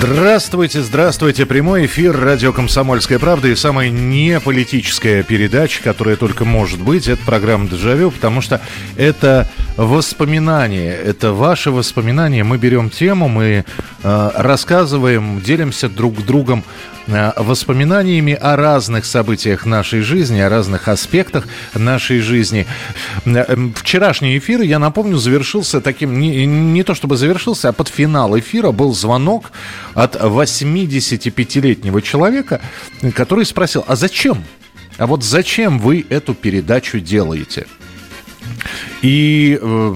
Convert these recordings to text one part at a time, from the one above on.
Здравствуйте, здравствуйте. Прямой эфир радио «Комсомольская правда» и самая неполитическая передача, которая только может быть, это программа «Дежавю», потому что это воспоминания, это ваши воспоминания. Мы берем тему, мы э, рассказываем, делимся друг с другом Э, воспоминаниями о разных событиях нашей жизни, о разных аспектах нашей жизни. Э, эм, вчерашний эфир, я напомню, завершился таким, не, не то чтобы завершился, а под финал эфира был звонок от 85-летнего человека, который спросил, а зачем? А вот зачем вы эту передачу делаете? И э,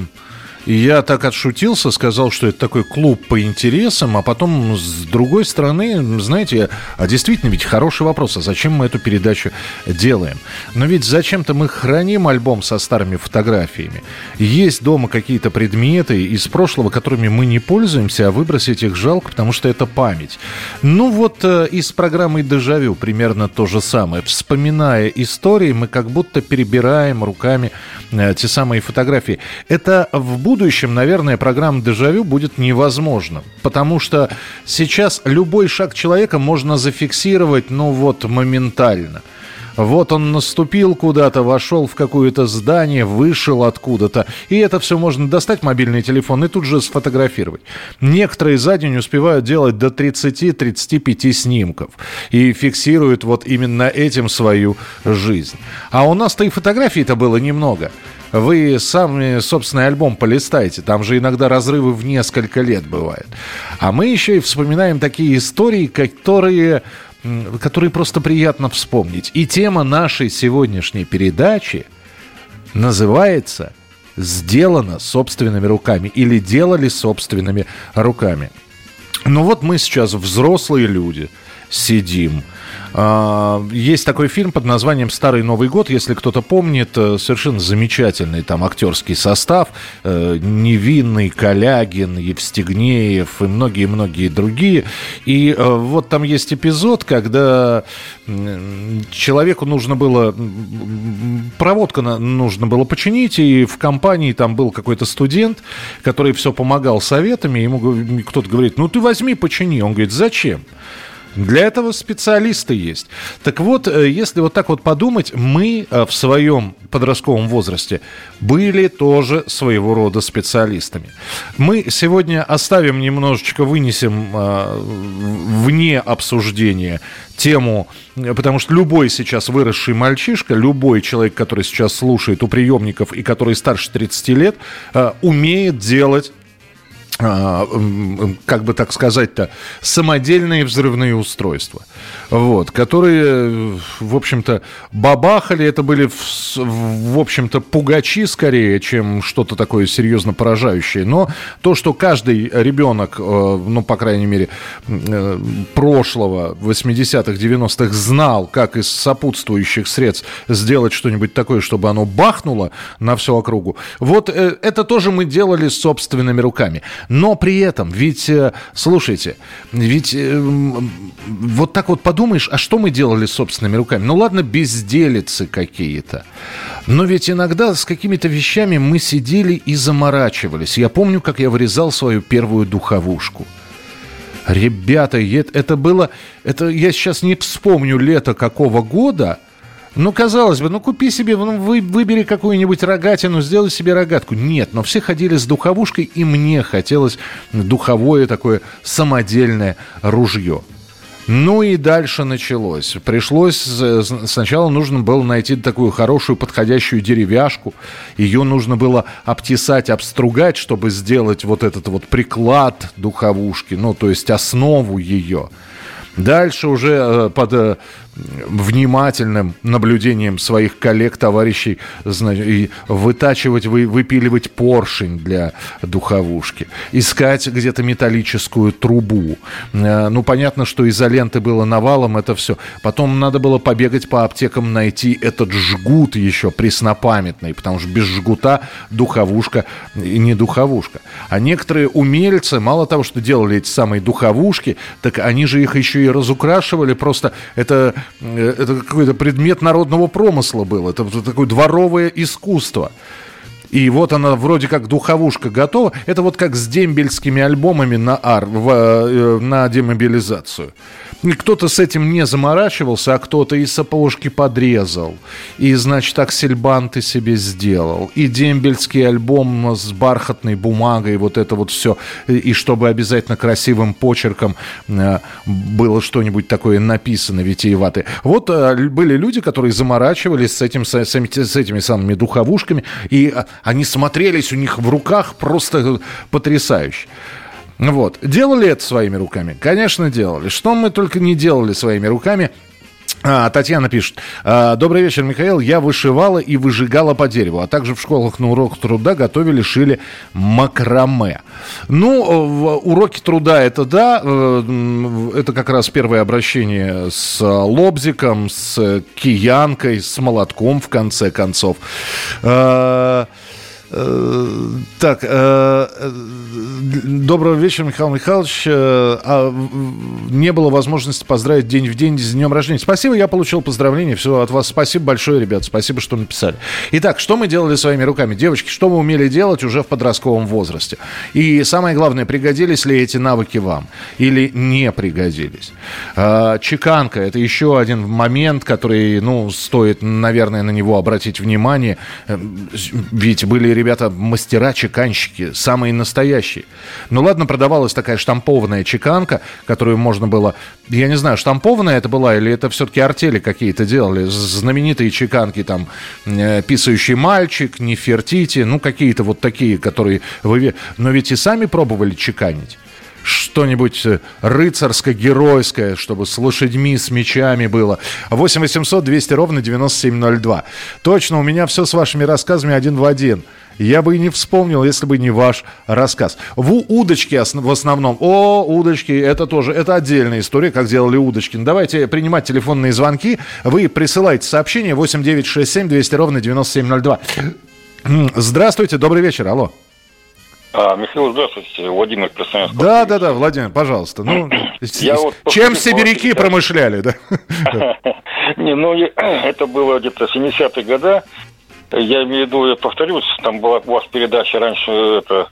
и я так отшутился, сказал, что это такой клуб по интересам, а потом с другой стороны, знаете, а действительно ведь хороший вопрос, а зачем мы эту передачу делаем? Но ведь зачем-то мы храним альбом со старыми фотографиями. Есть дома какие-то предметы из прошлого, которыми мы не пользуемся, а выбросить их жалко, потому что это память. Ну вот э, и с программой «Дежавю» примерно то же самое. Вспоминая истории, мы как будто перебираем руками э, те самые фотографии. Это в будущем будущем, наверное, программа «Дежавю» будет невозможна. Потому что сейчас любой шаг человека можно зафиксировать, ну вот, моментально. Вот он наступил куда-то, вошел в какое-то здание, вышел откуда-то. И это все можно достать, мобильный телефон, и тут же сфотографировать. Некоторые за день успевают делать до 30-35 снимков. И фиксируют вот именно этим свою жизнь. А у нас-то и фотографий-то было немного вы сами собственный альбом полистайте. Там же иногда разрывы в несколько лет бывают. А мы еще и вспоминаем такие истории, которые которые просто приятно вспомнить. И тема нашей сегодняшней передачи называется «Сделано собственными руками» или «Делали собственными руками». Ну вот мы сейчас взрослые люди сидим, есть такой фильм под названием «Старый Новый год», если кто-то помнит, э, совершенно замечательный там актерский состав, э, Невинный, Калягин, Евстигнеев и многие-многие другие. И э, вот там есть эпизод, когда человеку нужно было, проводка нужно было починить, и в компании там был какой-то студент, который все помогал советами, ему кто-то говорит, ну ты возьми, почини. Он говорит, зачем? Для этого специалисты есть. Так вот, э, если вот так вот подумать, мы э, в своем подростковом возрасте были тоже своего рода специалистами. Мы сегодня оставим немножечко, вынесем э, вне обсуждения тему, потому что любой сейчас выросший мальчишка, любой человек, который сейчас слушает у приемников и который старше 30 лет, умеет делать как бы так сказать-то, самодельные взрывные устройства, вот, которые, в общем-то, бабахали, это были, в общем-то, пугачи скорее, чем что-то такое серьезно поражающее, но то, что каждый ребенок, э, ну, по крайней мере, э, прошлого, 80-х, 90-х знал, как из сопутствующих средств сделать что-нибудь такое, чтобы оно бахнуло на всю округу, вот э, это тоже мы делали собственными руками. Но при этом, ведь, э, слушайте, ведь э, вот так вот подумаешь, а что мы делали собственными руками? Ну ладно, безделицы какие-то. Но ведь иногда с какими-то вещами мы сидели и заморачивались. Я помню, как я вырезал свою первую духовушку. Ребята, это было... Это я сейчас не вспомню лето какого года – ну, казалось бы, ну купи себе, ну, вы, выбери какую-нибудь рогатину, сделай себе рогатку. Нет, но все ходили с духовушкой, и мне хотелось духовое такое самодельное ружье. Ну и дальше началось. Пришлось, сначала нужно было найти такую хорошую подходящую деревяшку. Ее нужно было обтесать, обстругать, чтобы сделать вот этот вот приклад духовушки, ну то есть основу ее. Дальше уже э, под, э, внимательным наблюдением своих коллег, товарищей, и вытачивать, вы, выпиливать поршень для духовушки, искать где-то металлическую трубу. Э, ну, понятно, что изоленты было навалом, это все. Потом надо было побегать по аптекам, найти этот жгут еще преснопамятный, потому что без жгута духовушка и не духовушка. А некоторые умельцы, мало того, что делали эти самые духовушки, так они же их еще и разукрашивали. Просто это, это какой-то предмет народного промысла был. Это такое дворовое искусство. И вот она вроде как духовушка готова. Это вот как с дембельскими альбомами на, ар, в, э, на демобилизацию. Кто-то с этим не заморачивался, а кто-то и сапожки подрезал. И, значит, аксельбанты себе сделал. И дембельский альбом с бархатной бумагой, вот это вот все. И чтобы обязательно красивым почерком э, было что-нибудь такое написано витиеватое. Вот э, были люди, которые заморачивались с, этим, с, с этими самыми духовушками. И они смотрелись у них в руках просто потрясающе. Вот. Делали это своими руками? Конечно, делали. Что мы только не делали своими руками. А, Татьяна пишет. «А, Добрый вечер, Михаил. Я вышивала и выжигала по дереву, а также в школах на урок труда готовили, шили макраме. Ну, уроки труда это да, э, это как раз первое обращение с лобзиком, с киянкой, с молотком в конце концов. Э, так, э, доброго вечера, Михаил Михайлович. Э, а, не было возможности поздравить день в день с днем рождения. Спасибо, я получил поздравления. Все от вас спасибо большое, ребят. Спасибо, что написали. Итак, что мы делали своими руками? Девочки, что мы умели делать уже в подростковом возрасте? И самое главное, пригодились ли эти навыки вам? Или не пригодились? Чеканка – это еще один момент, который, ну, стоит, наверное, на него обратить внимание. Ведь были ребята мастера-чеканщики, самые настоящие. Ну ладно, продавалась такая штампованная чеканка, которую можно было... Я не знаю, штампованная это была или это все-таки артели какие-то делали? Знаменитые чеканки там э, «Писающий мальчик», «Нефертити», ну какие-то вот такие, которые вы... Но ведь и сами пробовали чеканить что-нибудь э, рыцарско-геройское, чтобы с лошадьми, с мечами было. 8 800 200 ровно 9702. Точно, у меня все с вашими рассказами один в один. Я бы и не вспомнил, если бы не ваш рассказ. В удочки в основном. О, удочки, это тоже, это отдельная история, как делали удочки. Ну, давайте принимать телефонные звонки. Вы присылайте сообщение 8967 200 ровно 9702. Здравствуйте, добрый вечер, алло. А, Михаил, здравствуйте, Владимир Красноярск. Да, да, да, Владимир, пожалуйста. Ну, Я вот чем сибиряки промышляли, да? Не, ну, это было где-то 70-е годы. Я имею в виду, я повторюсь, там была у вас передача раньше это,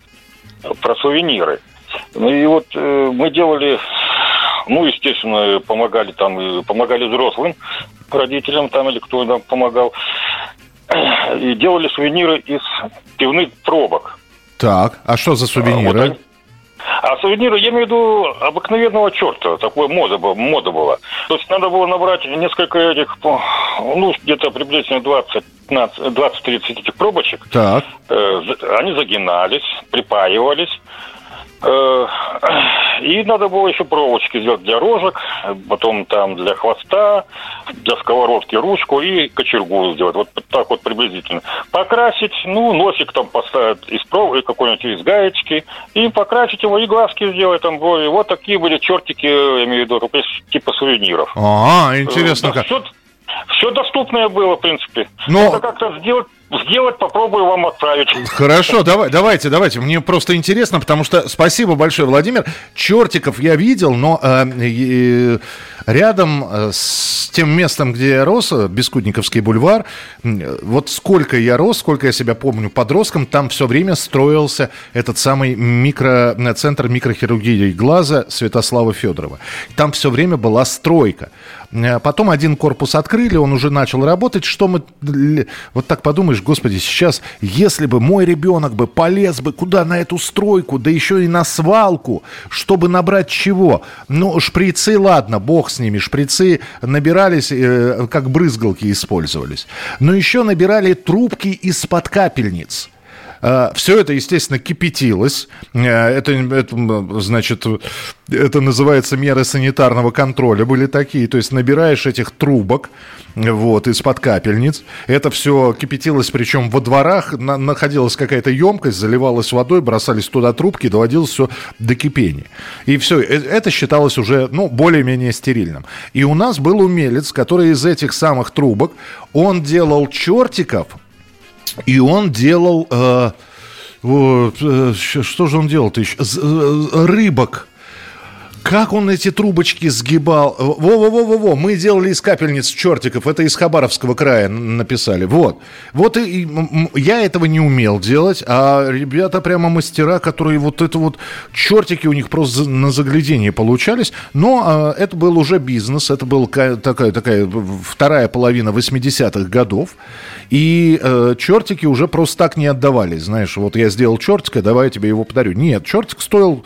про сувениры. Ну и вот э, мы делали, ну, естественно, помогали там, помогали взрослым родителям там или кто нам помогал. И делали сувениры из пивных пробок. Так, а что за сувениры? А, вот а сувениры, я имею в виду обыкновенного черта, такой мода, мода была. То есть надо было набрать несколько этих, ну, где-то приблизительно 20-30 этих пробочек. Так. Э, они загинались, припаивались. Э, и надо было еще проволочки сделать для рожек, потом там для хвоста, для сковородки ручку и кочергу сделать. Вот так вот приблизительно. Покрасить, ну, носик там поставить из проволоки, какой-нибудь из гаечки, и покрасить его, и глазки сделать там брови. Вот такие были чертики, я имею в виду, типа сувениров. А, интересно как. Все, доступное было, в принципе. Но... Это как-то сделать сделать, попробую вам отправить. Хорошо, давай, давайте, давайте. Мне просто интересно, потому что спасибо большое, Владимир. Чертиков я видел, но э, э, рядом э, с тем местом, где я рос, э, Бескудниковский бульвар, вот сколько я рос, сколько я себя помню подростком, там все время строился этот самый микро, э, центр микрохирургии глаза Святослава Федорова. Там все время была стройка. Потом один корпус открыли, он уже начал работать. Что мы... Вот так подумаешь, думаешь, господи, сейчас, если бы мой ребенок бы полез бы куда на эту стройку, да еще и на свалку, чтобы набрать чего? Ну, шприцы, ладно, бог с ними, шприцы набирались, э, как брызгалки использовались. Но еще набирали трубки из-под капельниц. Э, Все это, естественно, кипятилось. Э, это, это, значит, это называется меры санитарного контроля были такие. То есть набираешь этих трубок вот, из-под капельниц. Это все кипятилось, причем во дворах на, находилась какая-то емкость, заливалась водой, бросались туда трубки, доводилось все до кипения. И все, это считалось уже, ну, более-менее стерильным. И у нас был умелец, который из этих самых трубок, он делал чертиков, и он делал... Э, вот, э, что же он делал-то? Э, рыбок как он эти трубочки сгибал? Во-во-во-во-во, мы делали из капельниц чертиков, это из Хабаровского края написали. Вот. Вот и, и я этого не умел делать, а ребята прямо мастера, которые вот это вот чертики у них просто на заглядение получались. Но а, это был уже бизнес, это была такая, такая вторая половина 80-х годов. И э, чертики уже просто так не отдавались. Знаешь, вот я сделал чертика, давай я тебе его подарю. Нет, чертик стоил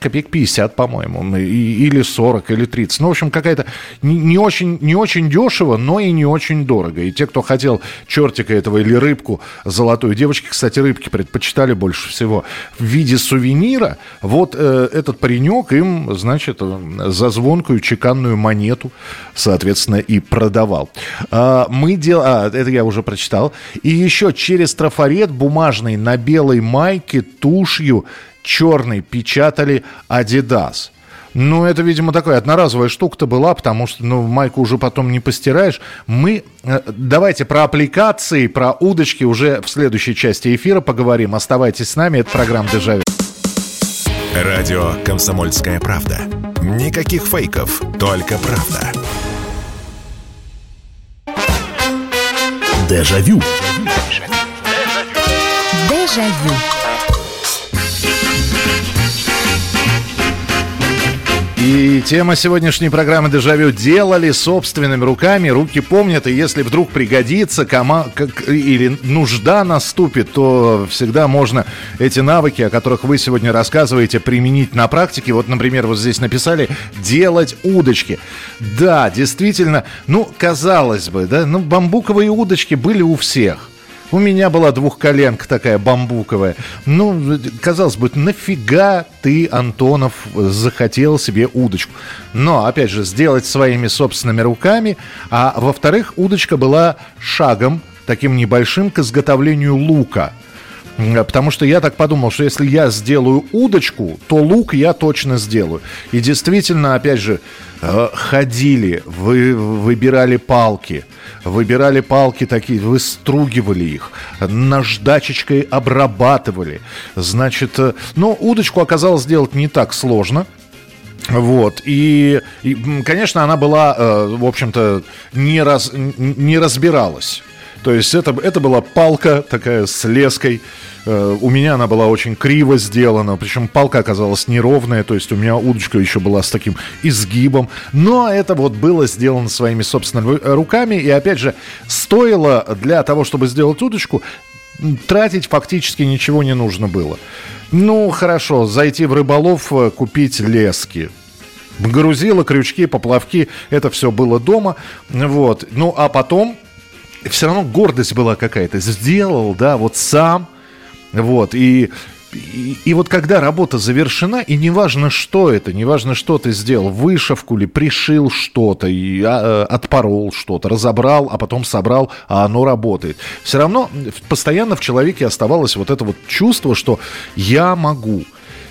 копеек 50, по-моему, или 40, или 30. Ну, в общем, какая-то не, очень, не очень дешево, но и не очень дорого. И те, кто хотел чертика этого или рыбку золотую, девочки, кстати, рыбки предпочитали больше всего в виде сувенира, вот э, этот паренек им, значит, за звонкую чеканную монету, соответственно, и продавал. А, мы дел... а, это я уже прочитал. И еще через трафарет бумажный на белой майке тушью черный печатали Adidas. Ну, это, видимо, такая одноразовая штука-то была, потому что, ну, майку уже потом не постираешь. Мы, э, давайте про аппликации, про удочки уже в следующей части эфира поговорим. Оставайтесь с нами, это программа «Дежавю». Радио «Комсомольская правда». Никаких фейков, только правда. Дежавю. Дежавю. И тема сегодняшней программы «Дежавю» делали собственными руками, руки помнят, и если вдруг пригодится кома- как, или нужда наступит, то всегда можно эти навыки, о которых вы сегодня рассказываете, применить на практике. Вот, например, вот здесь написали «делать удочки». Да, действительно, ну, казалось бы, да, ну, бамбуковые удочки были у всех. У меня была двухколенка такая бамбуковая. Ну, казалось бы, нафига ты, Антонов, захотел себе удочку? Но, опять же, сделать своими собственными руками. А во-вторых, удочка была шагом таким небольшим к изготовлению лука. Потому что я так подумал, что если я сделаю удочку, то лук я точно сделаю. И действительно, опять же, э, ходили, вы, выбирали палки – выбирали палки такие, выстругивали их, наждачечкой обрабатывали. Значит, э, но удочку оказалось сделать не так сложно. Вот, и, и конечно, она была, э, в общем-то, не, раз, не разбиралась. То есть это, это была палка такая с леской, Э, у меня она была очень криво сделана, причем палка оказалась неровная, то есть у меня удочка еще была с таким изгибом. Но это вот было сделано своими собственными руками. И опять же, стоило для того, чтобы сделать удочку, тратить фактически ничего не нужно было. Ну, хорошо, зайти в рыболов, э, купить лески. Грузила, крючки, поплавки, это все было дома. Вот. Ну, а потом все равно гордость была какая-то. Сделал, да, вот сам – вот, и, и, и вот когда работа завершена, и неважно, что это, неважно, что ты сделал, вышивку ли, пришил что-то, и, а, э, отпорол что-то, разобрал, а потом собрал, а оно работает. Все равно постоянно в человеке оставалось вот это вот чувство, что я могу.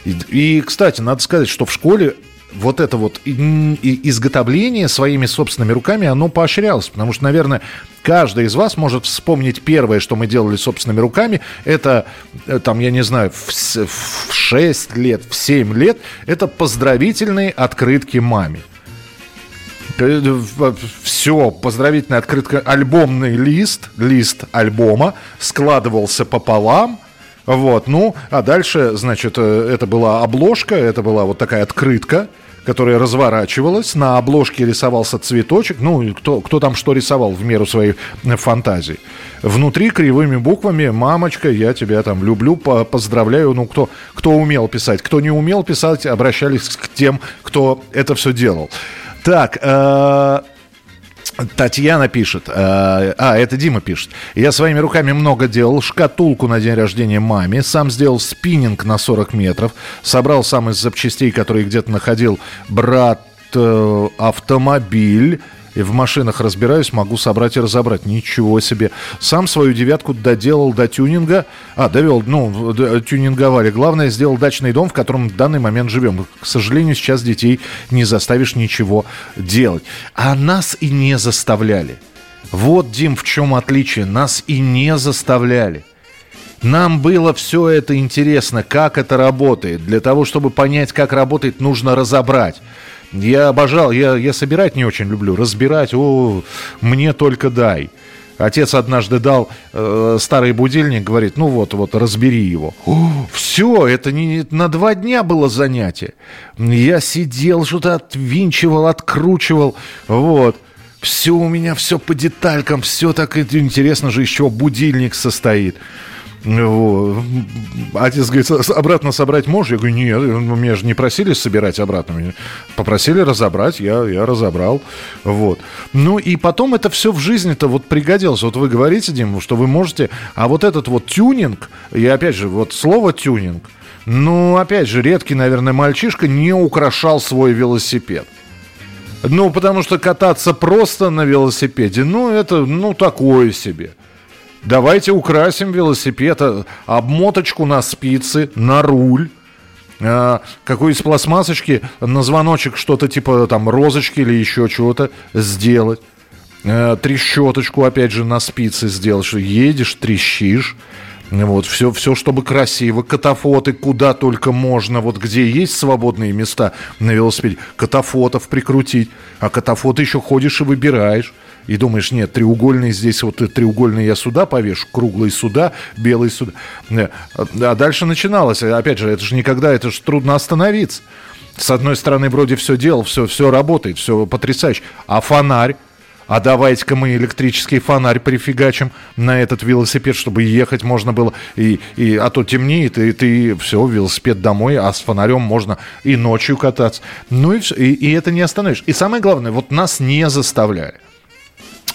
И, и, кстати, надо сказать, что в школе вот это вот изготовление своими собственными руками, оно поощрялось. Потому что, наверное, каждый из вас может вспомнить первое, что мы делали собственными руками. Это, э, там, я не знаю, в, в 6 лет, в 7 лет. Это поздравительные открытки маме. Э, Все, поздравительная открытка, альбомный лист, лист альбома складывался пополам – вот, ну, а дальше, значит, э, это была обложка, это была вот такая открытка, которая разворачивалась, на обложке рисовался цветочек, ну, кто, кто там что рисовал в меру своей э, фантазии. Внутри кривыми буквами «Мамочка, я тебя там люблю, поздравляю». Ну, кто, кто умел писать, кто не умел писать, обращались к тем, кто это все делал. Так, э Татьяна пишет, э, а, это Дима пишет. Я своими руками много делал. Шкатулку на день рождения маме. Сам сделал спиннинг на 40 метров. Собрал сам из запчастей, которые где-то находил брат э, автомобиль и в машинах разбираюсь, могу собрать и разобрать. Ничего себе. Сам свою девятку доделал до тюнинга. А, довел, ну, тюнинговали. Главное, сделал дачный дом, в котором в данный момент живем. К сожалению, сейчас детей не заставишь ничего делать. А нас и не заставляли. Вот, Дим, в чем отличие. Нас и не заставляли. Нам было все это интересно, как это работает. Для того, чтобы понять, как работает, нужно разобрать. Я обожал, я, я собирать не очень люблю, разбирать, о, мне только дай. Отец однажды дал э, старый будильник, говорит, ну вот, вот, разбери его. О, все, это не на два дня было занятие. Я сидел, что-то отвинчивал, откручивал, вот. Все у меня, все по деталькам, все так интересно же, еще будильник состоит. Вот. Отец говорит, обратно собрать можешь? Я говорю, нет, ну, меня же не просили собирать обратно. Меня попросили разобрать, я, я разобрал. Вот. Ну и потом это все в жизни-то вот пригодилось. Вот вы говорите, Дим, что вы можете... А вот этот вот тюнинг, и опять же, вот слово тюнинг, ну, опять же, редкий, наверное, мальчишка не украшал свой велосипед. Ну, потому что кататься просто на велосипеде, ну, это, ну, такое себе. Давайте украсим велосипед, а, обмоточку на спицы, на руль. А, какой из пластмассочки на звоночек что-то типа там розочки или еще чего-то сделать. А, трещоточку, опять же, на спицы сделать, что едешь, трещишь. Вот, все, все, чтобы красиво. Катафоты куда только можно. Вот где есть свободные места на велосипеде, катафотов прикрутить. А катафоты еще ходишь и выбираешь и думаешь, нет, треугольный здесь, вот треугольный я сюда повешу, круглый сюда, белый сюда. Э, а дальше начиналось, опять же, это же никогда, это же трудно остановиться. С одной стороны, вроде все делал, все, все работает, все потрясающе. А фонарь? А давайте-ка мы электрический фонарь прифигачим на этот велосипед, чтобы ехать можно было. И, и, а то темнеет, и ты все, велосипед домой, а с фонарем можно и ночью кататься. Ну и все. И, и это не остановишь. И самое главное, вот нас не заставляли.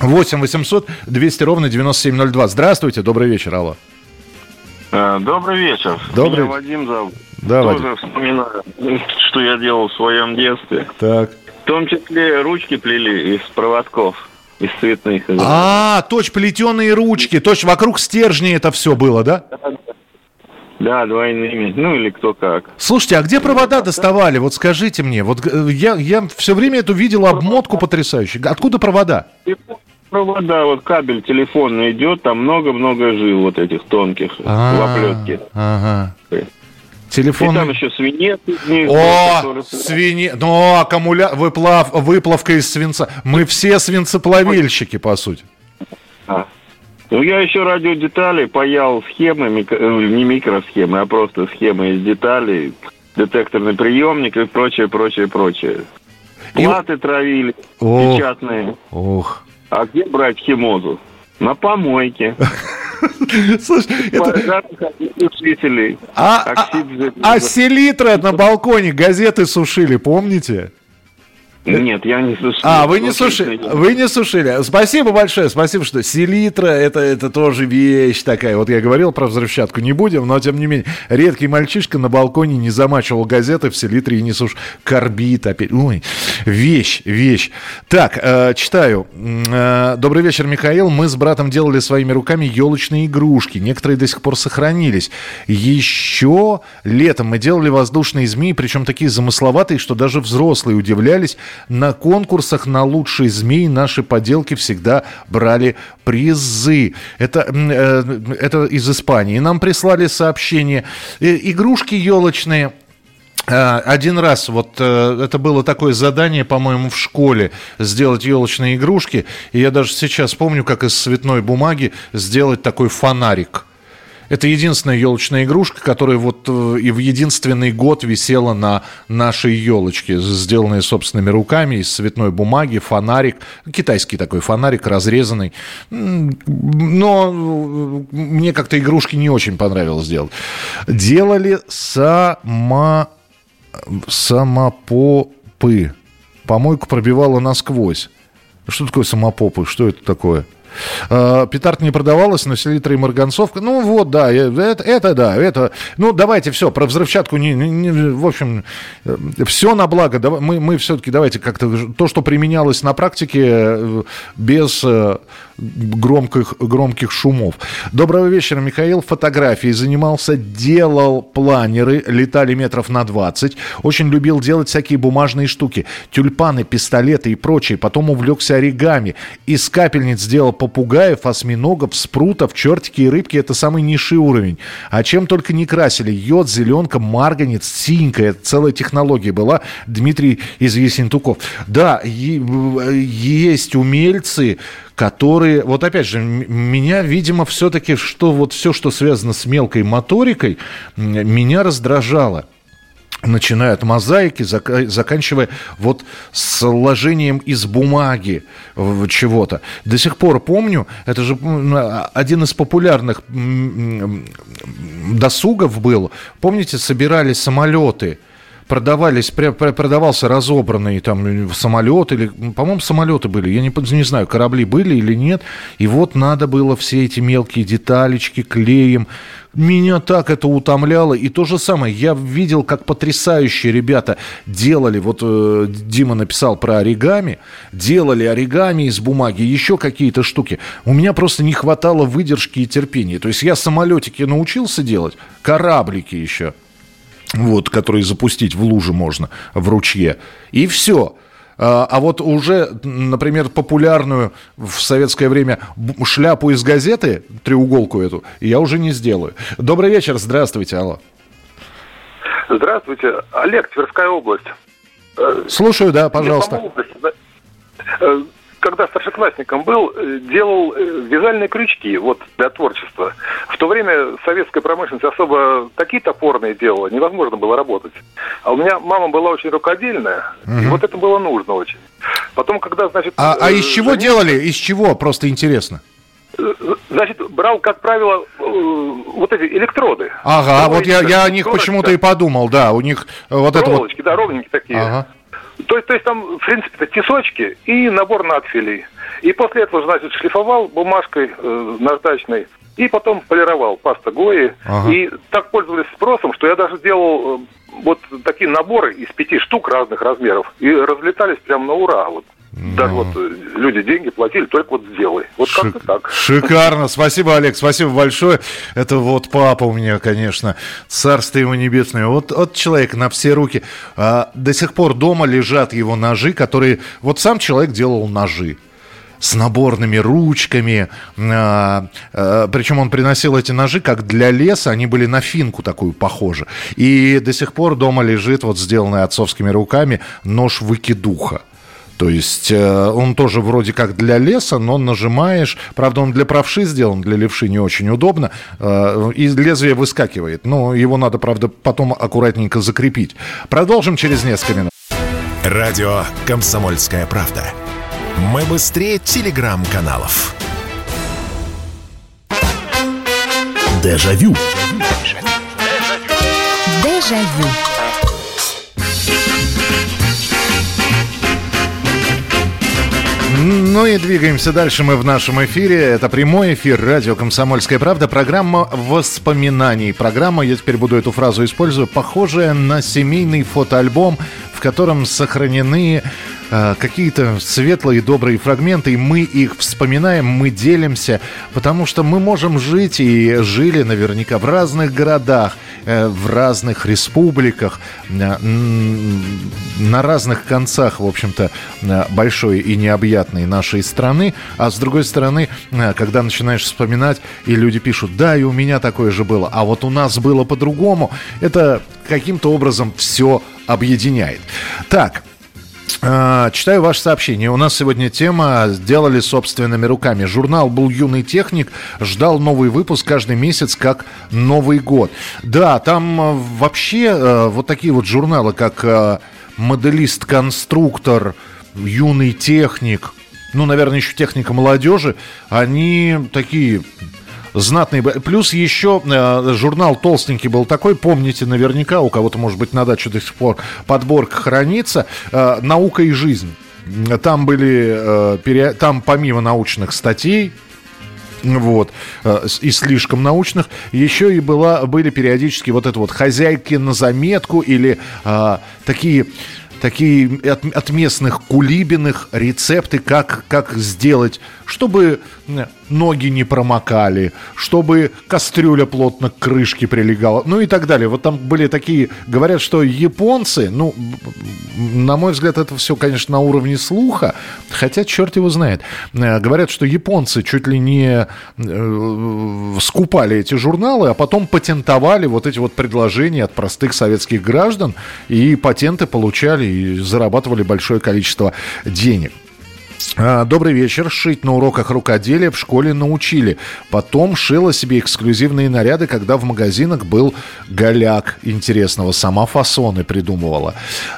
8 800 200 ровно 9702. Здравствуйте, добрый вечер, алло. Э, добрый вечер. Добрый. Меня Вадим зовут. Да, Тоже Вадим. вспоминаю, что я делал в своем детстве. Так. В том числе ручки плели из проводков, из цветных. А, точно, плетеные ручки. Точно, вокруг стержней это все было, да? Да, двойными. Ну или кто как. Слушайте, а где провода доставали? Вот скажите мне. Вот э, я, я все время эту видел обмотку потрясающую. Откуда провода? Провода, вот кабель телефонный идет, там много-много жил вот этих тонких в А, оплетке. Ага. И Телефон. там еще свинец них, О, который- свине... Ну, аккумуля... Выплав... Выплавка из свинца. Мы все свинцеплавильщики, по сути. А. Ну, я еще радиодетали паял схемы, микро- э, не микросхемы, а просто схемы из деталей, детекторный приемник и прочее, прочее, прочее. И- Платы травили, О. печатные. Ох. А где брать химозу? На помойке. Слушай, это... А, а, а селитра на балконе газеты сушили, помните? Нет, я не слышал. А, вы не сушили. Вы не сушили. Спасибо большое, спасибо, что селитра это, это тоже вещь такая. Вот я говорил про взрывчатку, не будем, но тем не менее. Редкий мальчишка на балконе не замачивал газеты в селитре и не суш. Корбит опять. Ой, вещь, вещь. Так, э, читаю. Э, Добрый вечер, Михаил. Мы с братом делали своими руками елочные игрушки. Некоторые до сих пор сохранились. Еще летом мы делали воздушные змеи, причем такие замысловатые, что даже взрослые удивлялись. На конкурсах на лучшие змеи наши поделки всегда брали призы. Это, э, это из Испании. Нам прислали сообщение. Э, Игрушки елочные. Э, Один раз вот э, это было такое задание, по-моему, в школе сделать елочные игрушки. И я даже сейчас помню, как из цветной бумаги сделать такой фонарик. Это единственная елочная игрушка, которая вот э, и в единственный год висела на нашей елочке, сделанная собственными руками из цветной бумаги, фонарик, китайский такой фонарик, разрезанный. Но э, мне как-то игрушки не очень понравилось делать. Делали сама самопопы. Помойку пробивала насквозь. Что такое самопопы? Что это такое? Э, Петард не продавалась, но селитра и марганцовка. Ну вот, да, э, это, это да, это... Ну давайте все, про взрывчатку, не, не, не, в общем, э, все на благо. Мы, мы все-таки давайте как-то то, что применялось на практике, без громких, громких шумов. Доброго вечера, Михаил. Фотографии занимался, делал планеры, летали метров на 20. Очень любил делать всякие бумажные штуки. Тюльпаны, пистолеты и прочее. Потом увлекся оригами. Из капельниц сделал попугаев, осьминогов, спрутов, чертики и рыбки. Это самый низший уровень. А чем только не красили. Йод, зеленка, марганец, синька. Это целая технология была. Дмитрий из Есентуков. Да, есть умельцы, которые, вот опять же, меня, видимо, все-таки, что вот все, что связано с мелкой моторикой, меня раздражало начиная от мозаики, заканчивая вот сложением из бумаги чего-то. До сих пор помню, это же один из популярных досугов был. Помните, собирали самолеты – продавались, продавался разобранный там самолет или, по-моему, самолеты были, я не, не знаю, корабли были или нет, и вот надо было все эти мелкие деталечки клеем, меня так это утомляло. И то же самое, я видел, как потрясающие ребята делали, вот э, Дима написал про оригами, делали оригами из бумаги, еще какие-то штуки. У меня просто не хватало выдержки и терпения. То есть я самолетики научился делать, кораблики еще – вот, который запустить в луже можно, в ручье. И все. А, а вот уже, например, популярную в советское время шляпу из газеты, треуголку эту, я уже не сделаю. Добрый вечер, здравствуйте, алло. Здравствуйте, Олег, Тверская область. Слушаю, да, пожалуйста когда старшеклассником был, э, делал э, вязальные крючки вот для творчества. В то время советская промышленность особо такие топорные делала, невозможно было работать. А у меня мама была очень рукодельная, угу. и вот это было нужно очень. Потом, когда, значит... А, а из э, чего занятия... делали? Из чего? Просто интересно. Значит, брал, как правило, вот эти электроды. Ага, вот я, я о них почему-то и подумал, да, у них вот это вот... да, ровненькие такие. Ага. То, то есть там, в принципе, это тесочки и набор надфилей. И после этого, значит, шлифовал бумажкой э, наждачной и потом полировал паста Гои. Ага. И так пользовались спросом, что я даже делал э, вот такие наборы из пяти штук разных размеров и разлетались прямо на ура. Вот ну. Даже вот э, люди деньги платили, только вот сделай. Вот Шик... как-то так. Шикарно. Спасибо, Олег, спасибо большое. Это вот папа у меня, конечно, царство ему небесное. Вот, вот человек на все руки. А, до сих пор дома лежат его ножи, которые... Вот сам человек делал ножи с наборными ручками. А, а, причем он приносил эти ножи как для леса, они были на финку такую похожи. И до сих пор дома лежит вот сделанный отцовскими руками нож выкидуха. То есть э, он тоже вроде как для леса, но нажимаешь. Правда, он для правши сделан, для левши не очень удобно. Э, и лезвие выскакивает. Но его надо, правда, потом аккуратненько закрепить. Продолжим через несколько минут. Радио «Комсомольская правда». Мы быстрее телеграм-каналов. Дежавю. Дежавю. Дежавю. Двигаемся дальше мы в нашем эфире. Это прямой эфир радио «Комсомольская правда». Программа воспоминаний. Программа, я теперь буду эту фразу использовать, похожая на семейный фотоальбом, в котором сохранены э, какие-то светлые, добрые фрагменты, и мы их вспоминаем, мы делимся, потому что мы можем жить и жили наверняка в разных городах, э, в разных республиках, э, на разных концах, в общем-то, э, большой и необъятной нашей страны, а с другой стороны, э, когда начинаешь вспоминать, и люди пишут, да, и у меня такое же было, а вот у нас было по-другому, это каким-то образом все объединяет. Так, а, Читаю ваше сообщение. У нас сегодня тема «Сделали собственными руками». Журнал был «Юный техник», ждал новый выпуск каждый месяц, как Новый год. Да, там а, вообще а, вот такие вот журналы, как «Моделист-конструктор», «Юный техник», ну, наверное, еще техника молодежи, они такие знатный. Плюс еще э, журнал толстенький был такой, помните наверняка, у кого-то, может быть, на даче до сих пор подборка хранится, э, «Наука и жизнь». Там были, э, там помимо научных статей, вот, и слишком научных, еще и была, были периодически вот это вот хозяйки на заметку или такие такие от, от местных кулибиных рецепты, как, как сделать, чтобы ноги не промокали, чтобы кастрюля плотно к крышке прилегала, ну и так далее. Вот там были такие, говорят, что японцы, ну, на мой взгляд, это все, конечно, на уровне слуха, хотя черт его знает. Э, говорят, что японцы чуть ли не э, скупали эти журналы, а потом патентовали вот эти вот предложения от простых советских граждан, и патенты получали и зарабатывали большое количество денег. А, добрый вечер. Шить на уроках рукоделия в школе научили. Потом шила себе эксклюзивные наряды, когда в магазинах был голяк интересного. Сама фасоны придумывала.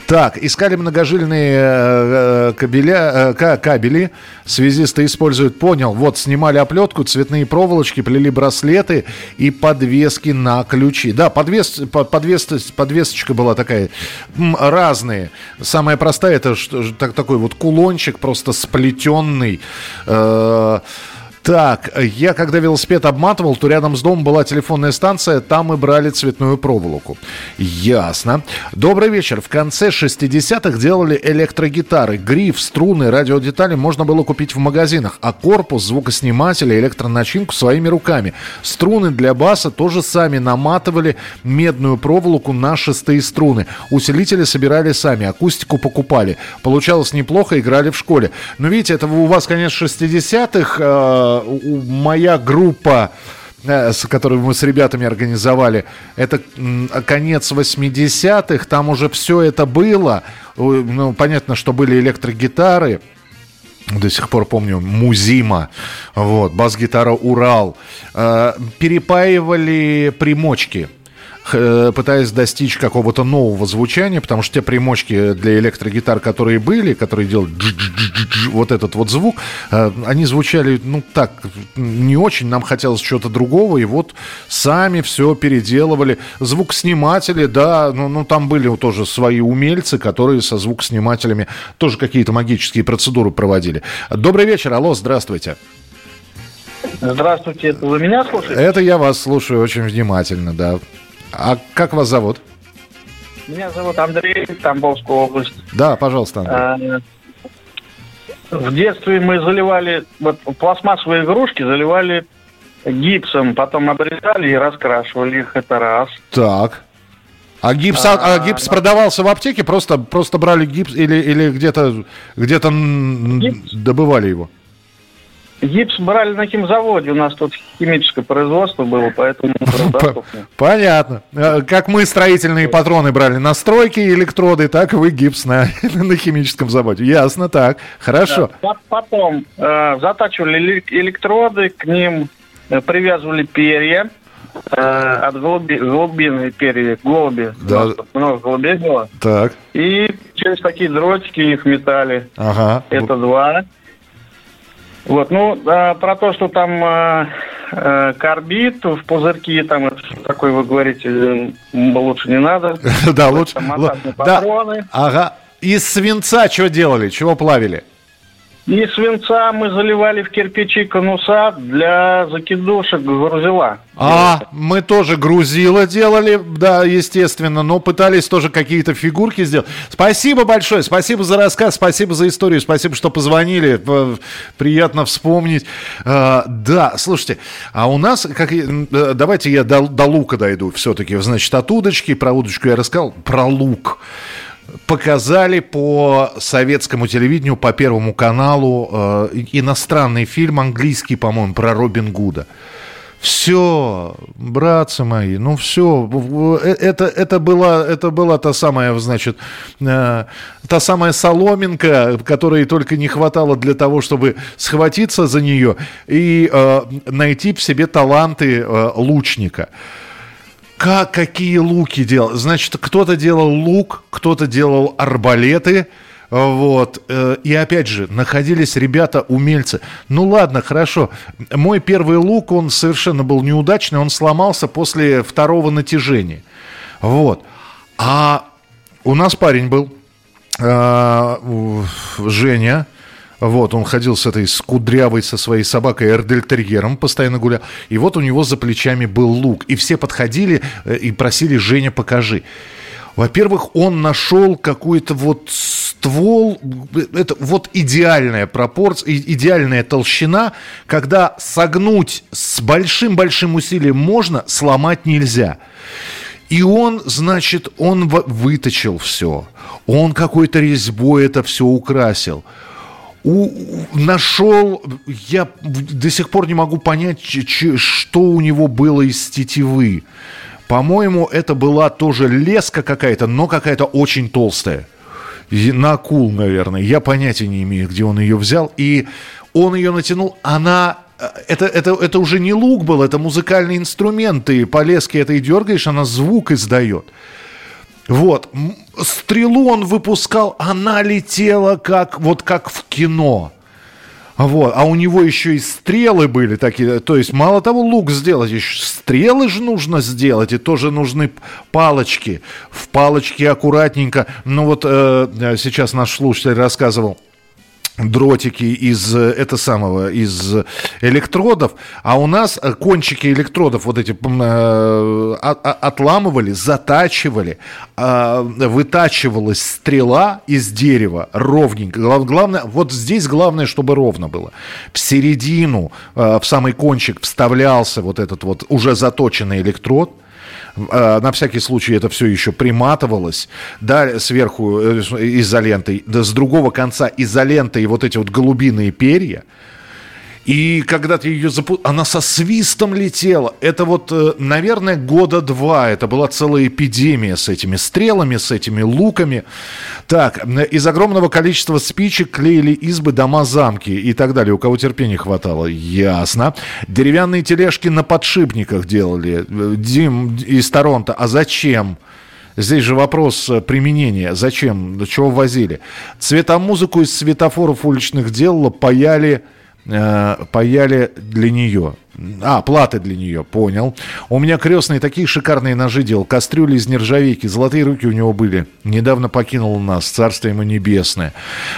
Так, искали многожильные э, э кабеля, э, кабели. Связисты используют, понял. Вот, снимали оплетку, цветные проволочки, плели браслеты и подвески на ключи. Да, подвес, подвес, подвесочка была такая. Разные. Самая простая, это так, такой вот кулончик просто сплетенный. Э, так, я когда велосипед обматывал, то рядом с домом была телефонная станция, там мы брали цветную проволоку. Ясно. Добрый вечер. В конце 60-х делали электрогитары. Гриф, струны, радиодетали можно было купить в магазинах, а корпус, звукосниматель, электроначинку своими руками. Струны для баса тоже сами наматывали медную проволоку на шестые струны. Усилители собирали сами, акустику покупали. Получалось неплохо, играли в школе. Но видите, это у вас, конечно, 60-х моя группа э, с которой мы с ребятами организовали, это конец 80-х, там уже все это было. Ну, понятно, что были электрогитары, до сих пор помню, Музима, вот, бас-гитара Урал. Э, перепаивали примочки пытаясь достичь какого-то нового звучания, потому что те примочки для электрогитар, которые были, которые делали вот этот вот звук, э, они звучали, ну, так, не очень, нам хотелось чего-то другого, и вот сами все переделывали. Звукосниматели, да, ну, ну там были тоже свои умельцы, которые со звукоснимателями тоже какие-то магические процедуры проводили. Добрый вечер, алло, здравствуйте. Здравствуйте, это вы меня слушаете? Это я вас слушаю очень внимательно, да. А как вас зовут? Меня зовут Андрей, Тамбовская область. Да, пожалуйста, Андрей. А, в детстве мы заливали, вот пластмассовые игрушки заливали гипсом, потом обрезали и раскрашивали их, это раз. Так. А гипс, а, а гипс а, продавался в аптеке, просто, просто брали гипс или, или где-то где добывали его? Гипс брали на химзаводе, у нас тут химическое производство было, поэтому Понятно. Э, как мы строительные патроны брали на стройке электроды, так и вы гипс на, на химическом заводе. Ясно, так, хорошо. Да, потом э, затачивали электроды, к ним э, привязывали перья, э, от голуби, голубиные перья, голуби. Да. Много голубей было. Так. И через такие дротики их метали. Ага. Это два. Вот, ну, а, про то, что там а, а, карбид в пузырьки, там, это такое вы говорите, лучше не надо. Да, лучше. Да, ага. Из свинца что делали, чего плавили? И свинца мы заливали в кирпичи конуса для закидушек грузила. А, мы тоже грузила делали, да, естественно, но пытались тоже какие-то фигурки сделать. Спасибо большое, спасибо за рассказ, спасибо за историю, спасибо, что позвонили, приятно вспомнить. А, да, слушайте, а у нас, как, э, давайте я до, до лука дойду все-таки, значит, от удочки, про удочку я рассказал, про лук показали по советскому телевидению, по Первому каналу э, иностранный фильм, английский, по-моему, про Робин Гуда. Все, братцы мои, ну все, э, это, это, была, это была та самая, значит, э, та самая соломинка, которой только не хватало для того, чтобы схватиться за нее и э, найти в себе таланты э, лучника как, какие луки делал. Значит, кто-то делал лук, кто-то делал арбалеты. Вот. Э, и опять же, находились ребята-умельцы. Ну ладно, хорошо. Мой первый лук, он совершенно был неудачный, он сломался после второго натяжения. Вот. А у нас парень был, э, Женя, вот, он ходил с этой с кудрявой, со своей собакой Эрдельтерьером, постоянно гулял. И вот у него за плечами был лук. И все подходили э, и просили, Женя, покажи. Во-первых, он нашел какой-то вот ствол, это вот идеальная пропорция, идеальная толщина, когда согнуть с большим-большим усилием можно, сломать нельзя. И он, значит, он выточил все. Он какой-то резьбой это все украсил у, нашел, я до сих пор не могу понять, ч, что у него было из тетивы. По-моему, это была тоже леска какая-то, но какая-то очень толстая. На акул, наверное. Я понятия не имею, где он ее взял. И он ее натянул. Она э, это, это, это уже не лук был, это музыкальный инструмент. Ты по леске этой дергаешь, она звук издает. Вот. Стрелу он выпускал, она летела как, вот как в кино. Вот. А у него еще и стрелы были такие. То есть, мало того, лук сделать, еще стрелы же нужно сделать. И тоже нужны палочки. В палочке аккуратненько. Ну вот э, сейчас наш слушатель рассказывал дротики из э, это самого из электродов, а у нас э, кончики электродов вот эти э, отламывали, затачивали, э, вытачивалась стрела из дерева ровненько. Главное, вот здесь главное, чтобы ровно было. В середину, в самый кончик вставлялся вот этот вот уже заточенный электрод а, на всякий случай это все еще приматывалось, да, сверху э, изолентой, да, с другого конца изолентой вот эти вот голубиные перья – и когда ты ее запу... она со свистом летела. Это вот, э, наверное, года два. Это была целая эпидемия с этими стрелами, с этими луками. Так, из огромного количества спичек клеили избы, дома, замки и так далее. У кого терпения хватало, ясно. Деревянные тележки на подшипниках делали. Дим из Торонто. А зачем? Здесь же вопрос э, применения. Зачем? Чего возили? Цветомузыку из светофоров уличных делала, паяли э, паяли для нее. А, платы для нее, понял. У меня крестные такие шикарные ножи делал. Кастрюли из нержавейки. Золотые руки у него были. Недавно покинул нас. Царство ему небесное.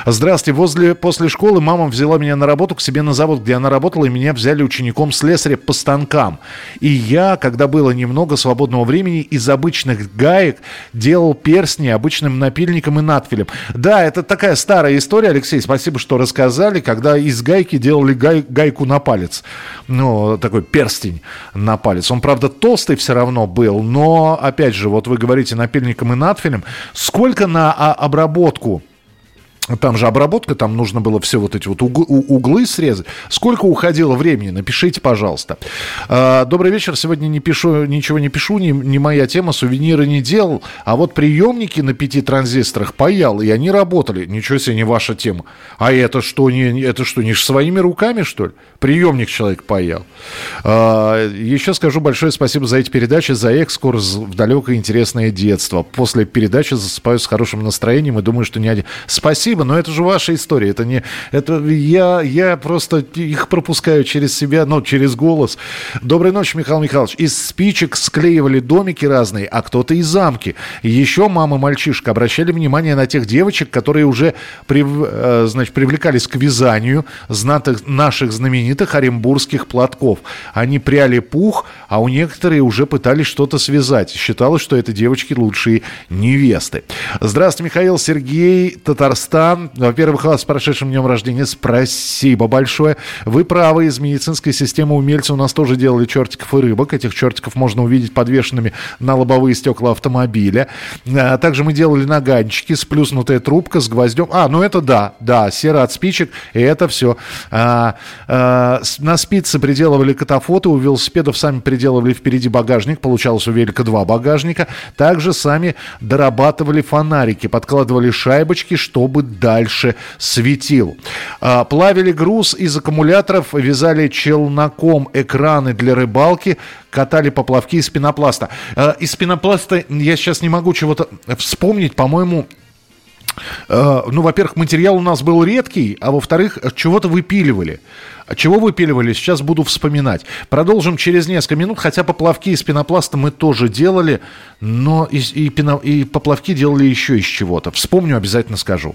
Здравствуйте. Возле, после школы мама взяла меня на работу к себе на завод, где она работала, и меня взяли учеником слесаря по станкам. И я, когда было немного свободного времени, из обычных гаек делал перстни обычным напильником и надфилем. Да, это такая старая история, Алексей. Спасибо, что рассказали. Когда из гайки делали гай, гайку на палец. Ну, такой перстень на палец. Он, правда, толстый все равно был, но, опять же, вот вы говорите напильником и надфилем. Сколько на а, обработку там же обработка, там нужно было все вот эти вот углы срезать. Сколько уходило времени? Напишите, пожалуйста. А, добрый вечер. Сегодня не пишу, ничего не пишу, не, не моя тема, сувениры не делал. А вот приемники на пяти транзисторах паял, и они работали. Ничего себе, не ваша тема. А это что, не, это что, не своими руками, что ли? Приемник человек паял. А, еще скажу большое спасибо за эти передачи, за экскурс в далекое интересное детство. После передачи засыпаю с хорошим настроением и думаю, что не один. Спасибо спасибо, но это же ваша история. Это не, это я, я просто их пропускаю через себя, ну, через голос. Доброй ночи, Михаил Михайлович. Из спичек склеивали домики разные, а кто-то и замки. Еще мама мальчишка обращали внимание на тех девочек, которые уже прив, э, значит, привлекались к вязанию знатых, наших знаменитых оренбургских платков. Они пряли пух, а у некоторых уже пытались что-то связать. Считалось, что это девочки лучшие невесты. Здравствуйте, Михаил Сергей, Татарстан. Во-первых, вас с прошедшим днем рождения. Спасибо большое. Вы правы, из медицинской системы умельцы у нас тоже делали чертиков и рыбок. Этих чертиков можно увидеть подвешенными на лобовые стекла автомобиля. А также мы делали наганчики, сплюснутая трубка с гвоздем. А, ну это да, да, сера от спичек, и это все. А, а, на спицы приделывали катафоты, у велосипедов сами приделывали впереди багажник, получалось у велика два багажника. Также сами дорабатывали фонарики, подкладывали шайбочки, чтобы дальше светил. А, плавили груз из аккумуляторов, вязали челноком экраны для рыбалки, катали поплавки из пенопласта. А, из пенопласта я сейчас не могу чего-то вспомнить, по-моему, а, ну, во-первых, материал у нас был редкий, а во-вторых, чего-то выпиливали. Чего выпиливали, сейчас буду вспоминать. Продолжим через несколько минут, хотя поплавки из пенопласта мы тоже делали, но и, и, пено, и поплавки делали еще из чего-то. Вспомню, обязательно скажу.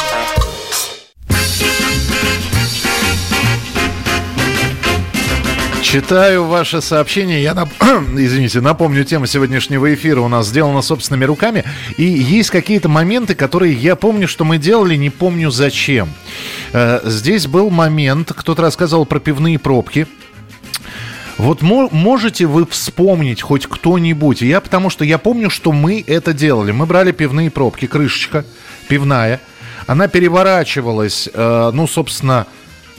Читаю ваше сообщение. Я, нап... извините, напомню, тема сегодняшнего эфира у нас сделана собственными руками. И есть какие-то моменты, которые я помню, что мы делали, не помню зачем. Э, здесь был момент, кто-то рассказывал про пивные пробки. Вот можете вы вспомнить хоть кто-нибудь? Я потому что я помню, что мы это делали. Мы брали пивные пробки, крышечка пивная. Она переворачивалась, э, ну, собственно,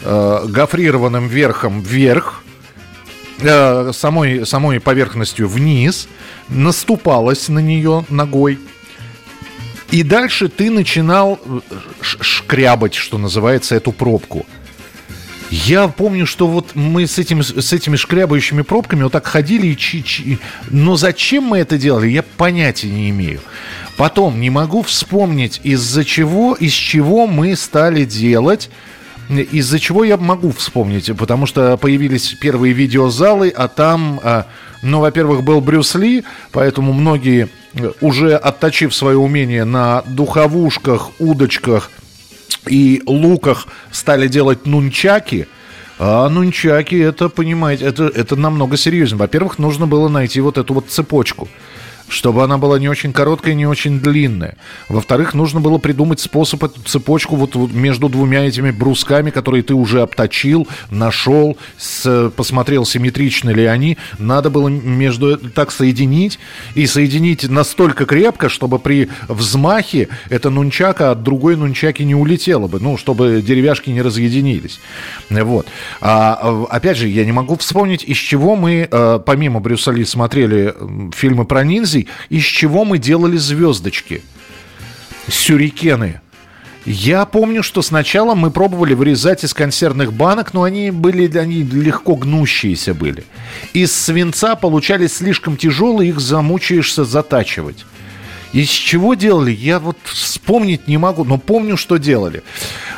э, гофрированным верхом вверх э, самой, самой поверхностью вниз, наступалась на нее ногой. И дальше ты начинал э, шкрябать, что называется, эту пробку. Я помню, что вот мы с, этим, с этими шкрябающими пробками вот так ходили и чи -чи. Но зачем мы это делали, я понятия не имею. Потом не могу вспомнить, из-за чего, из чего мы стали делать из-за чего я могу вспомнить, потому что появились первые видеозалы, а там, а, ну, во-первых, был Брюс Ли, поэтому многие, э, уже отточив свое умение на духовушках, удочках и луках, стали делать нунчаки – а нунчаки, это, понимаете, это, это намного серьезнее. Во-первых, нужно было найти вот эту вот цепочку чтобы она была не очень короткая, не очень длинная. Во-вторых, нужно было придумать способ эту цепочку вот, между двумя этими брусками, которые ты уже обточил, нашел, с, посмотрел, симметричны ли они. Надо было между так соединить и соединить настолько крепко, чтобы при взмахе эта нунчака от другой нунчаки не улетела бы, ну, чтобы деревяшки не разъединились. Вот. А, опять же, я не могу вспомнить, из чего мы, э, помимо Брюса Ли, смотрели фильмы про ниндзя, из чего мы делали звездочки. Сюрикены. Я помню, что сначала мы пробовали вырезать из консервных банок, но они были они легко гнущиеся были. Из свинца получались слишком тяжелые, их замучаешься затачивать. Из чего делали, я вот вспомнить не могу, но помню, что делали.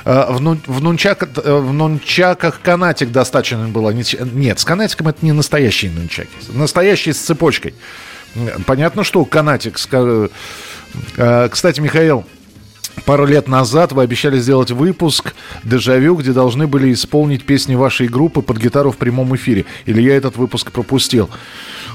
Э, в, ну, в, нунчак, э, в нунчаках канатик достаточно было. Нет, с канатиком это не настоящие нунчаки. Настоящие с цепочкой. Понятно, что канатик. Э, кстати, Михаил, Пару лет назад вы обещали сделать выпуск «Дежавю», где должны были исполнить песни вашей группы под гитару в прямом эфире. Или я этот выпуск пропустил?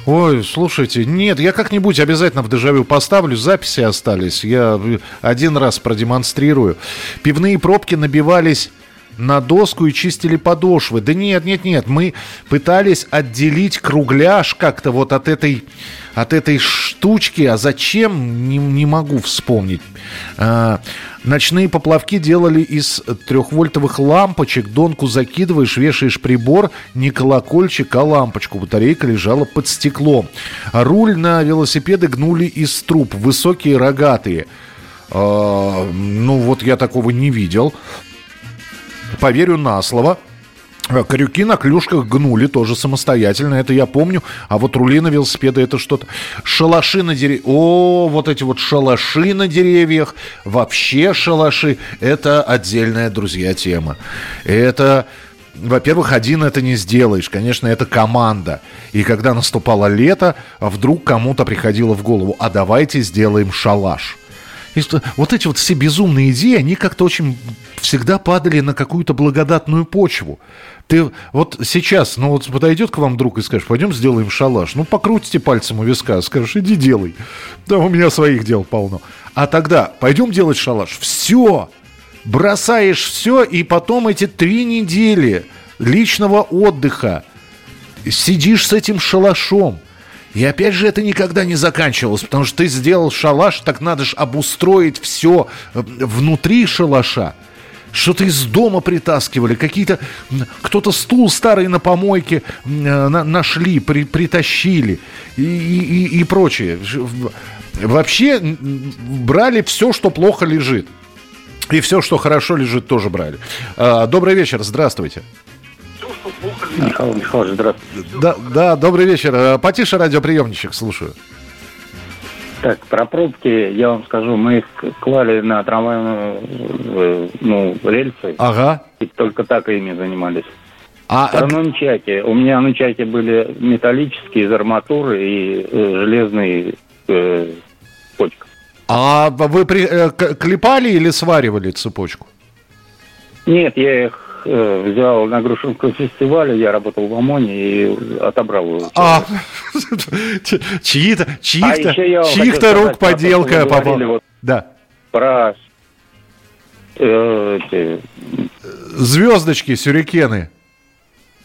Ой, слушайте, нет, я как-нибудь обязательно в «Дежавю» поставлю. Записи остались. Я один раз продемонстрирую. Пивные пробки набивались на доску и чистили подошвы. Да нет, нет, нет, мы пытались отделить кругляш как-то вот от этой, от этой штучки. А зачем, не, не могу вспомнить. А, ночные поплавки делали из трехвольтовых лампочек. Донку закидываешь, вешаешь прибор, не колокольчик, а лампочку. Батарейка лежала под стеклом. руль на велосипеды гнули из труб, высокие рогатые. Uh, ну вот я такого не видел поверю на слово. Э, крюки на клюшках гнули тоже самостоятельно, это я помню. А вот рули на велосипеды это что-то. Шалаши на деревьях. О, вот эти вот шалаши на деревьях. Вообще шалаши. Это отдельная, друзья, тема. Это... Во-первых, один это не сделаешь. Конечно, это команда. И когда наступало лето, вдруг кому-то приходило в голову, а давайте сделаем шалаш. И вот эти вот все безумные идеи, они как-то очень всегда падали на какую-то благодатную почву. Ты вот сейчас, ну вот подойдет к вам друг и скажет, пойдем сделаем шалаш. Ну, покрутите пальцем у виска, скажешь, иди делай. Да у меня своих дел полно. А тогда пойдем делать шалаш. Все. Бросаешь все, и потом эти три недели личного отдыха сидишь с этим шалашом. И опять же это никогда не заканчивалось, потому что ты сделал шалаш, так надо же обустроить все э, внутри шалаша. Что-то из дома притаскивали, какие-то... Кто-то стул старый на помойке э, на, нашли, при, притащили и, и, и, прочее. вообще брали все, что плохо лежит. И все, что хорошо лежит, тоже брали. А, добрый вечер, здравствуйте. Михаил Михайлович, здравствуйте. Да, да, добрый вечер. А, потише радиоприемничек, слушаю. Так, про пробки я вам скажу. Мы их клали на трамвайную э, ну, рельсы. Ага. И только так ими занимались. А, Про нунчаки. У меня нунчаки были металлические из арматуры и э, железные э, почка. А вы при, э, клепали или сваривали цепочку? Нет, я их э, взял на Грушинском фестивале, я работал в ОМОНе и отобрал его. А, чьи-то, чьих-то, а чьих-то рук поделка попала. Да. Про э. Звездочки, сюрикены.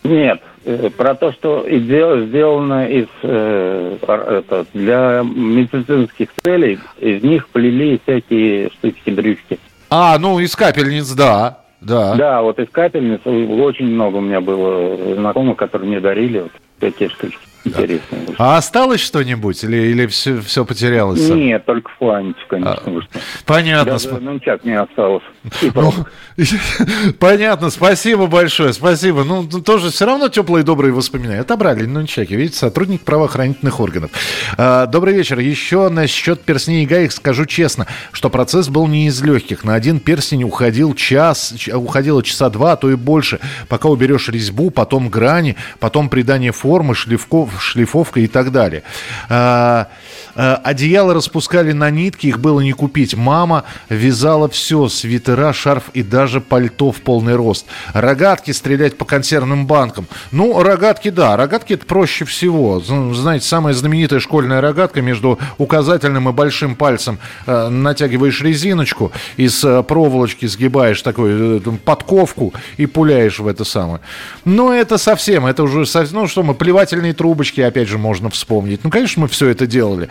Нет, э, про то, что сделано из, э, это, для медицинских целей, из них плели всякие штучки-дрючки. А, ну из капельниц, да. Да. Да, вот из капельниц очень много у меня было знакомых, которые мне дарили вот эти штучки. Интересно. А осталось что-нибудь или, или все, все потерялось? Нет, только фланец, конечно. А, понятно. Даже нунчак не осталось. Ну, понятно, спасибо большое, спасибо. Ну, тоже все равно теплые добрые воспоминания. Отобрали нунчаки, видите, сотрудник правоохранительных органов. А, добрый вечер. Еще насчет перстней и гаек скажу честно, что процесс был не из легких. На один перстень уходил час, уходило часа два, а то и больше, пока уберешь резьбу, потом грани, потом придание формы, шлифков, шлифовка и так далее. А, а, одеяло распускали на нитки, их было не купить. Мама вязала все, свитера, шарф и даже пальто в полный рост. Рогатки стрелять по консервным банкам. Ну, рогатки, да, рогатки это проще всего. Знаете, самая знаменитая школьная рогатка между указательным и большим пальцем э, натягиваешь резиночку, из э, проволочки сгибаешь такую э, подковку и пуляешь в это самое. Но это совсем, это уже, ну что мы, плевательные трубочки, опять же, можно вспомнить. Ну, конечно, мы все это делали.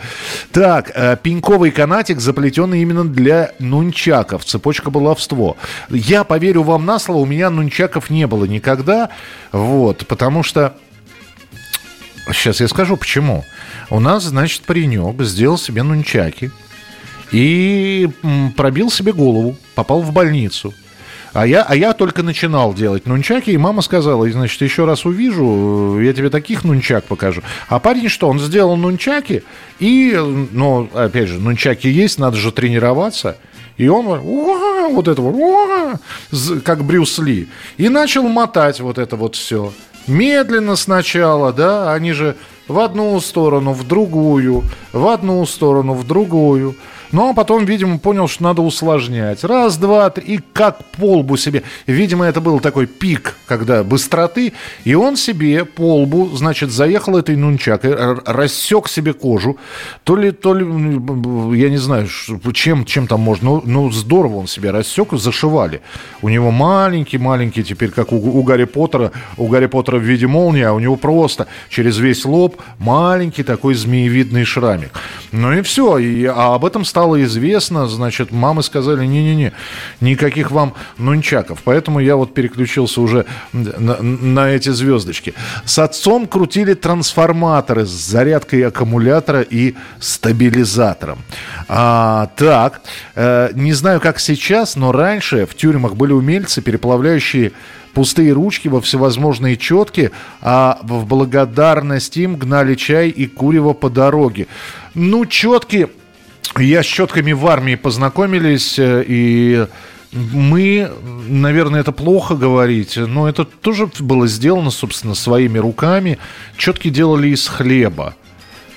Так, э, пеньковый канатик, заплетенный именно для нунчаков. Цепочка баловство. Я поверю вам на слово, у меня нунчаков не было никогда. Вот, потому что... Сейчас я скажу, почему. У нас, значит, паренек сделал себе нунчаки и пробил себе голову, попал в больницу. А я, а я только начинал делать нунчаки, и мама сказала, значит, еще раз увижу, я тебе таких нунчак покажу. А парень что, он сделал нунчаки, и, ну, опять же, нунчаки есть, надо же тренироваться. И он вот это вот, как Брюс Ли. И начал мотать вот это вот все. Медленно сначала, да, они же в одну сторону, в другую, в одну сторону, в другую. Но потом, видимо, понял, что надо усложнять. Раз, два, три, и как полбу себе. Видимо, это был такой пик, когда быстроты, и он себе полбу, значит, заехал этой нунчакой, рассек себе кожу. То ли, то ли, я не знаю, чем, чем там можно, ну, ну здорово он себе рассек, зашивали. У него маленький-маленький теперь, как у, у Гарри Поттера, у Гарри Поттера в виде молнии, а у него просто через весь лоб маленький такой змеевидный шрамик. Ну и все, и, а об этом стало известно, значит, мамы сказали, не-не-не, никаких вам нунчаков. Поэтому я вот переключился уже на, на эти звездочки. С отцом крутили трансформаторы с зарядкой аккумулятора и стабилизатором. А, так, э, не знаю, как сейчас, но раньше в тюрьмах были умельцы, переплавляющие пустые ручки во всевозможные четки, а в благодарность им гнали чай и курево по дороге. Ну, четки я с четками в армии познакомились, э, и мы, наверное, это плохо говорить, но это тоже было сделано, собственно, своими руками. Четки делали из хлеба.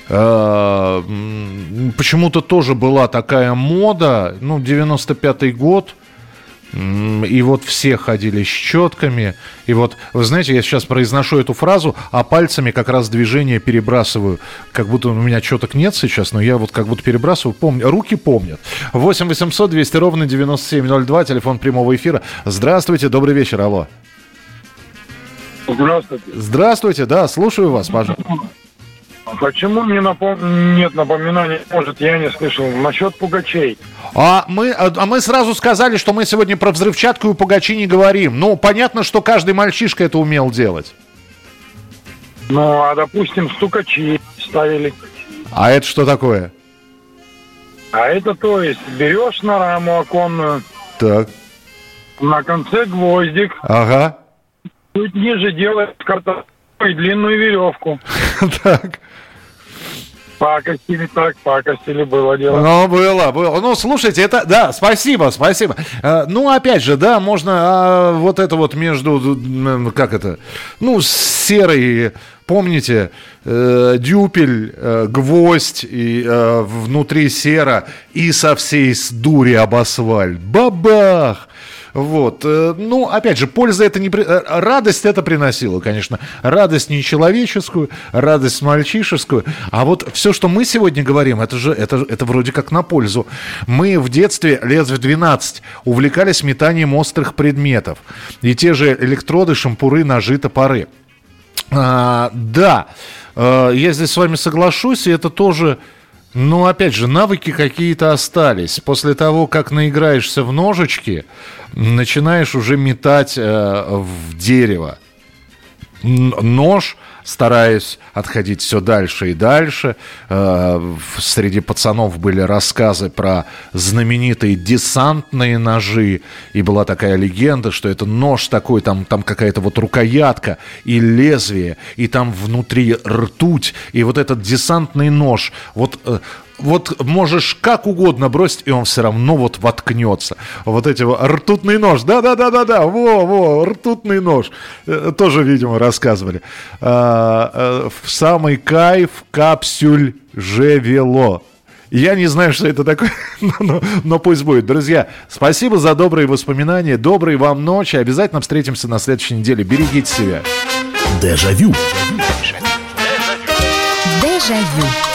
Э, почему-то тоже была такая мода, ну, 95-й год – и вот все ходили с четками. И вот, вы знаете, я сейчас произношу эту фразу, а пальцами как раз движение перебрасываю. Как будто у меня четок нет сейчас, но я вот как будто перебрасываю. Помню, руки помнят. 8 800 200 ровно 9702, телефон прямого эфира. Здравствуйте, добрый вечер, алло. Здравствуйте. Здравствуйте, да, слушаю вас, пожалуйста. Почему мне напом... нет напоминания? Может, я не слышал. Насчет пугачей. А мы, а мы сразу сказали, что мы сегодня про взрывчатку и пугачи не говорим. Ну, понятно, что каждый мальчишка это умел делать. Ну, а, допустим, стукачи ставили. А это что такое? А это то есть берешь на раму оконную. Так. На конце гвоздик. Ага. Чуть ниже делаешь картошку и длинную веревку. Так. Пакостили так, пакостили, было дело. Ну, было, было. Ну, слушайте, это, да, спасибо, спасибо. А, ну, опять же, да, можно а, вот это вот между, как это, ну, серой, помните, э, дюпель, э, гвоздь и э, внутри сера и со всей дури об асфальт. Бабах! Вот. Э, ну, опять же, польза это не... Э, радость это приносило, конечно. Радость не человеческую, радость мальчишескую. А вот все, что мы сегодня говорим, это же это, это вроде как на пользу. Мы в детстве, лет в 12, увлекались метанием острых предметов. И те же электроды, шампуры, ножи, топоры. А, да, э, я здесь с вами соглашусь, и это тоже ну, опять же, навыки какие-то остались. После того, как наиграешься в ножички, начинаешь уже метать э, в дерево. Нож стараясь отходить все дальше и дальше. Э, среди пацанов были рассказы про знаменитые десантные ножи, и была такая легенда, что это нож такой, там, там какая-то вот рукоятка и лезвие, и там внутри ртуть, и вот этот десантный нож, вот э, вот можешь как угодно бросить, и он все равно вот воткнется. Вот эти вот ртутный нож, да-да-да-да-да, во-во, ртутный нож. Э, тоже, видимо, рассказывали. А, а, в самый кайф капсюль Жевело. Я не знаю, что это такое, но, но, но пусть будет. Друзья, спасибо за добрые воспоминания, доброй вам ночи. Обязательно встретимся на следующей неделе. Берегите себя. Дежавю. Дежавю.